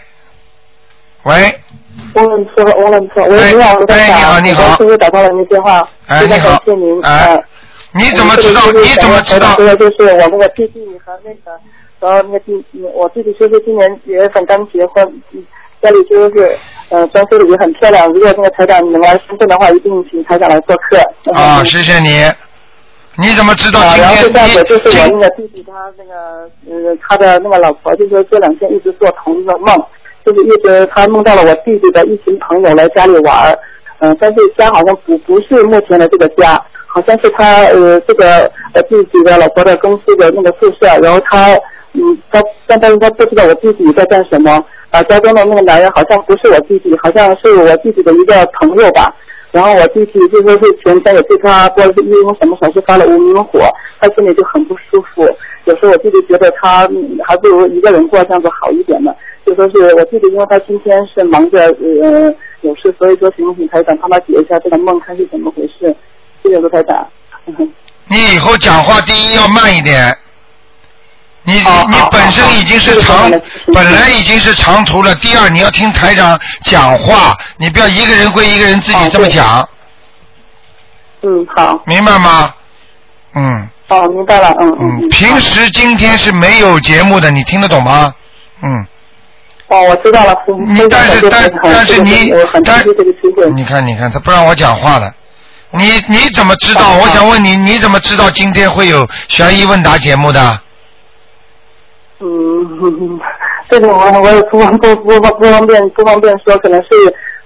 喂，汪冷车，我冷车，喂，你好，你好你好我终于打通了您电话，非常哎你好感谢您。哎呃你怎么知道你怎么知道就是想要就是我那个弟弟和那个，然后那个弟，我弟弟就是今年几月份刚结婚，嗯家里就是呃装修的也很漂亮。如果那个台长能来深圳的话，一定请台长来做客。啊，谢谢你。你怎么知道然后这样子就是我那个弟弟他那个呃他的那个老婆，就是这两天一直做同一个梦，就是一直他梦到了我弟弟的一群朋友来家里玩儿，嗯、但是家好像不不是目前的这个家，好像是他呃这个呃自己的老婆的公司的那个宿舍，然后他嗯他但他应该不知道我弟弟在干什么，啊家中的那个男人好像不是我弟弟，好像是我弟弟的一个朋友吧。然后我弟弟就说是前天也对他不知道是因为什么小事发了无名火，他心里就很不舒服。有时候我弟弟觉得他还不如一个人过这样子好一点呢。就说是我弟弟，因为他今天是忙着呃有事，所以说请请台长帮他解一下这个梦，看是怎么回事。谢谢卢台长。你以后讲话第一要慢一点。你你本身已经是长，本来已经是长途了。第二，你要听台长讲话，你不要一个人归一个人自己这么讲，嗯，好。明白吗？嗯哦，明白了，嗯嗯。嗯。平时今天是没有节目的，你听得懂吗？嗯。哦，我知道了。你但是但但是你。你看你看，他不让我讲话的。你你怎么知道？我想问你，你怎么知道今天会有悬疑问答节目的？嗯，这个我我也不方不不不不方便不方便说，可能是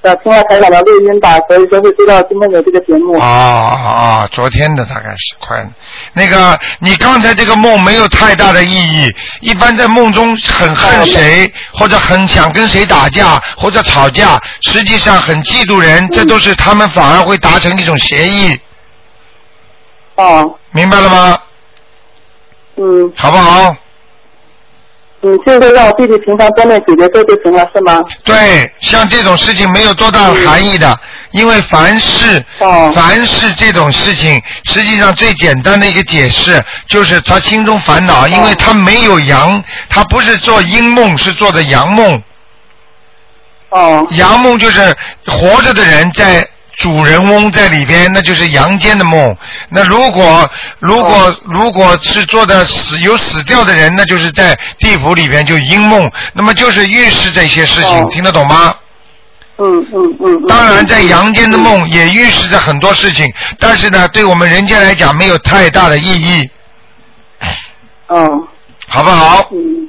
呃听了台长的录音吧，所以说会知道今天有这个节目。啊啊，昨天的大概是快的。那个，你刚才这个梦没有太大的意义。一般在梦中很恨谁，或者很想跟谁打架，或者吵架，实际上很嫉妒人，这都是他们反而会达成一种协议。哦。明白了吗？嗯。好不好？嗯，就是让我弟弟平常多念几节咒就行了，是吗？对，像这种事情没有多大含义的，因为凡是、凡是这种事情，实际上最简单的一个解释就是他心中烦恼，因为他没有阳，他不是做阴梦，是做的阳梦。哦。阳梦就是活着的人在。主人翁在里边，那就是阳间的梦。那如果如果、如果是做的死有死掉的人，那就是在地府里边就阴梦。那么就是预示这些事情，听得懂吗？嗯嗯嗯。当然，在阳间的梦也预示着很多事情，但是呢，对我们人间来讲没有太大的意义，嗯。好不好？嗯。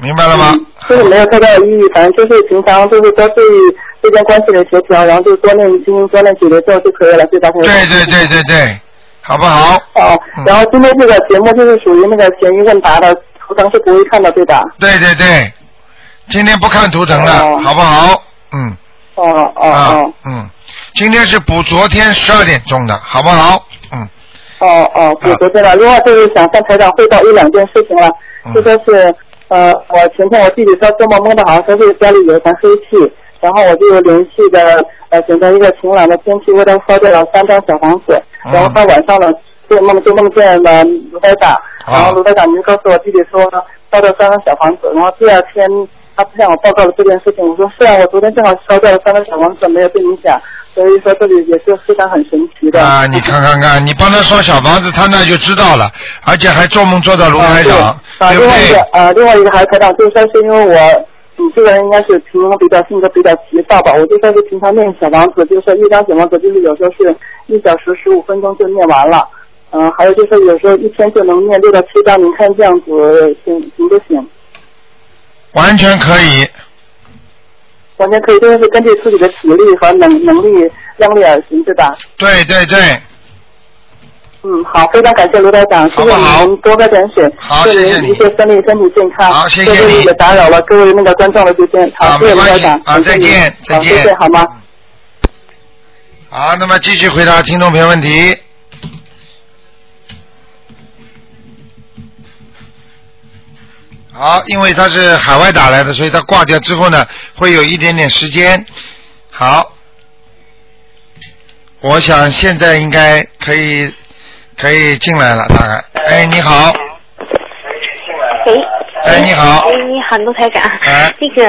明白了吗？就是没有太大的意义，反正就是平常就是多注意之间关系的协调，然后就多念经、多念几节咒就可以了，对吧？对对对对对，好不好？哦，然后今天这个节目就是属于那个悬疑问答的，图腾是不会看的，对吧？对对对，今天不看图腾了，好不好？嗯。哦哦啊哦。嗯，今天是补昨天十二点钟的，好不好？嗯。哦哦，补，昨天了。另外就是想向台长汇报一两件事情了，嗯就说是呃，我前天我弟弟说做梦梦到好像说是家里有一团黑气，然后我就连续的呃选择一个晴朗的天气，为他烧掉了三张小房子，然后到晚上呢做梦就梦见了卢台长，然后卢台长就告诉我弟弟说烧掉三张小房子，然后第二天他向我报告了这件事情，我说是啊，我昨天正好烧掉了三张小房子，没有对你讲，所以说这里也是非常很神奇的。啊，你看看看，你帮他烧小房子，他那就知道了，而且还做梦做到卢台长，啊，对不对另外一个？啊，另外一个还是台长，就说是因为我，你这个人应该是平常比较性格比较急躁吧，我就算是平常念小王子，就是说一张小王子就是有时候是一小时十五分钟就念完了，嗯、还有就是有时候一天就能念六到七张，您看这样子行行不行？完全可以。完全可以，就是根据自己的体力和能能力量力而行，对吧？对对对，嗯，好，非常感谢卢台长，谢谢您多喝点水，好祝谢谢你您一切顺利，身体健康。好谢谢你打扰了各位那个观众的时间，好，谢谢卢台长，啊，再见再见，好谢谢，好吗？好，那么继续回答听众朋友问题。好，因为他是海外打来的，所以他挂掉之后呢，会有一点点时间。好，我想现在应该可以可以进来了，大概。哎，你好，喂。哎，你好。哎，你好，陆台长。哎。那个，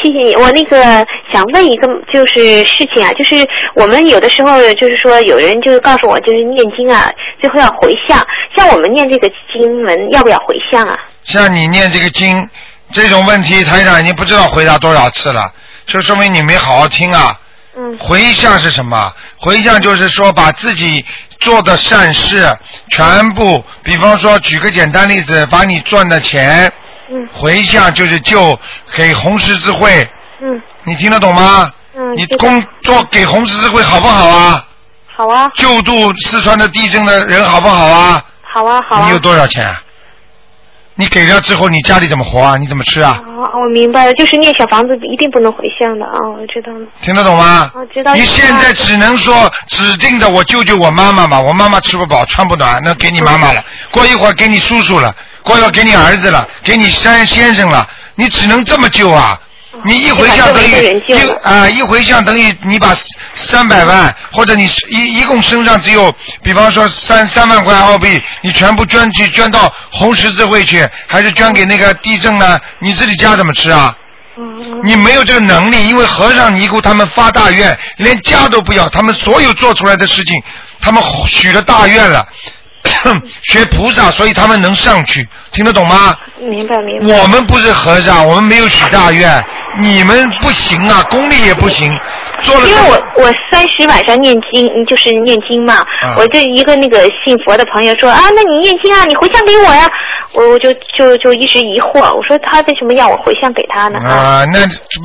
谢谢你。我那个想问一个就是事情啊，就是我们有的时候就是说有人就是告诉我，就是念经啊，最后要回向。像我们念这个经文，要不要回向啊？像你念这个经这种问题，台长已经不知道回答多少次了，就说明你没好好听啊。嗯。回向是什么？回向就是说把自己做的善事全部，比方说举个简单例子，把你赚的钱，嗯，回向就是救给红十字会，嗯，你听得懂吗？嗯，你工作给红十字会好不好啊？好啊，救助四川的地震的人好不好啊？好啊，好啊。你有多少钱啊？你给了之后，你家里怎么活啊？你怎么吃啊？哦，我明白了，就是念小房子一定不能回向的啊、我知道了。听得懂吗？我知道。你现在只能说指定的，我救救我妈妈嘛，我妈妈吃不饱穿不暖，那给你妈妈了。过一会儿给你叔叔了，过一会儿给你儿子了，给你先先生了，你只能这么救啊。你一回向等于一啊、一回向等于你把三百万或者你一一共身上只有，比方说三三万块澳币，你全部捐去捐到红十字会去，还是捐给那个地震呢？你自己家怎么吃啊？你没有这个能力，因为和尚尼姑他们发大愿，连家都不要，他们所有做出来的事情，他们许了大愿了，学菩萨，所以他们能上去，听得懂吗？明白明白。我们不是和尚，我们没有许大愿，你们不行啊，功力也不行，做了因为我我三十晚上念经，就是念经嘛，啊我这一个那个信佛的朋友说啊，那你念经啊，你回向给我呀，我我就就就一直疑惑，我说他为什么要我回向给他呢？啊，那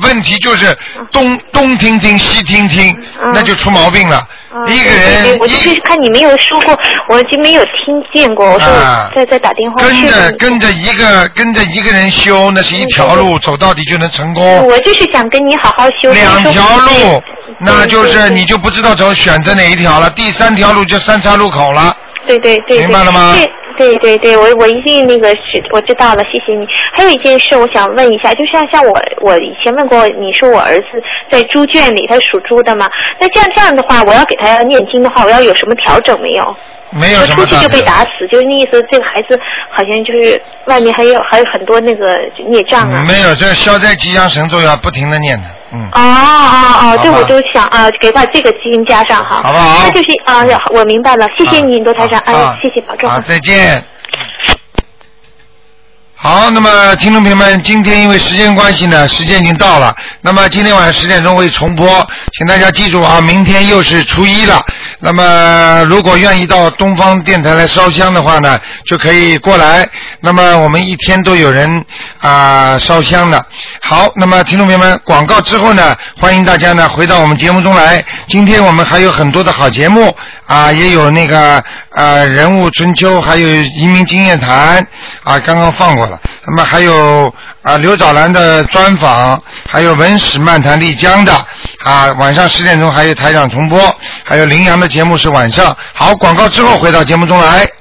问题就是东东听听西听听，那就出毛病了。一个人我就是看你没有说过，我就没有听见过，我说啊我再再打电话跟。着跟着一个跟着一个人修，那是一条路，走到底就能成功。我就是想跟你好好修。两条路，那就是你就不知道怎么选择哪一条了。第三条路就三岔路口了。对对对，明白了吗对对对对，我我一定那个是我知道了，谢谢你。还有一件事，我想问一下，就像像我我以前问过你说我儿子在猪圈里，他属猪的嘛，那这样这样的话，我要给他念经的话，我要有什么调整没有？没有什么大出去就被打死，就是那意思，这个孩子好像就是外面还有还有很多那个孽障啊。没有，这消灾吉祥神咒要不停的念的，嗯。哦哦哦，这我都想啊，给把这个基因加上哈，好不好那就是啊，我明白了，谢谢你，罗台长，哎啊，谢谢保重。好，再见。好，那么听众朋友们，今天因为时间关系呢，时间已经到了。那么今天晚上十点钟会重播，请大家记住啊，明天又是初一了。那么如果愿意到东方电台来烧香的话呢，就可以过来。那么我们一天都有人啊、烧香的。好，那么听众朋友们，广告之后呢，欢迎大家呢回到我们节目中来。今天我们还有很多的好节目啊，也有那个啊人物春秋，还有移民经验谈啊，刚刚放过了。那么还有啊刘早兰的专访，还有文史漫谈丽江的啊，晚上十点钟还有台长重播，还有羚羊的节目是晚上。好，广告之后回到节目中来。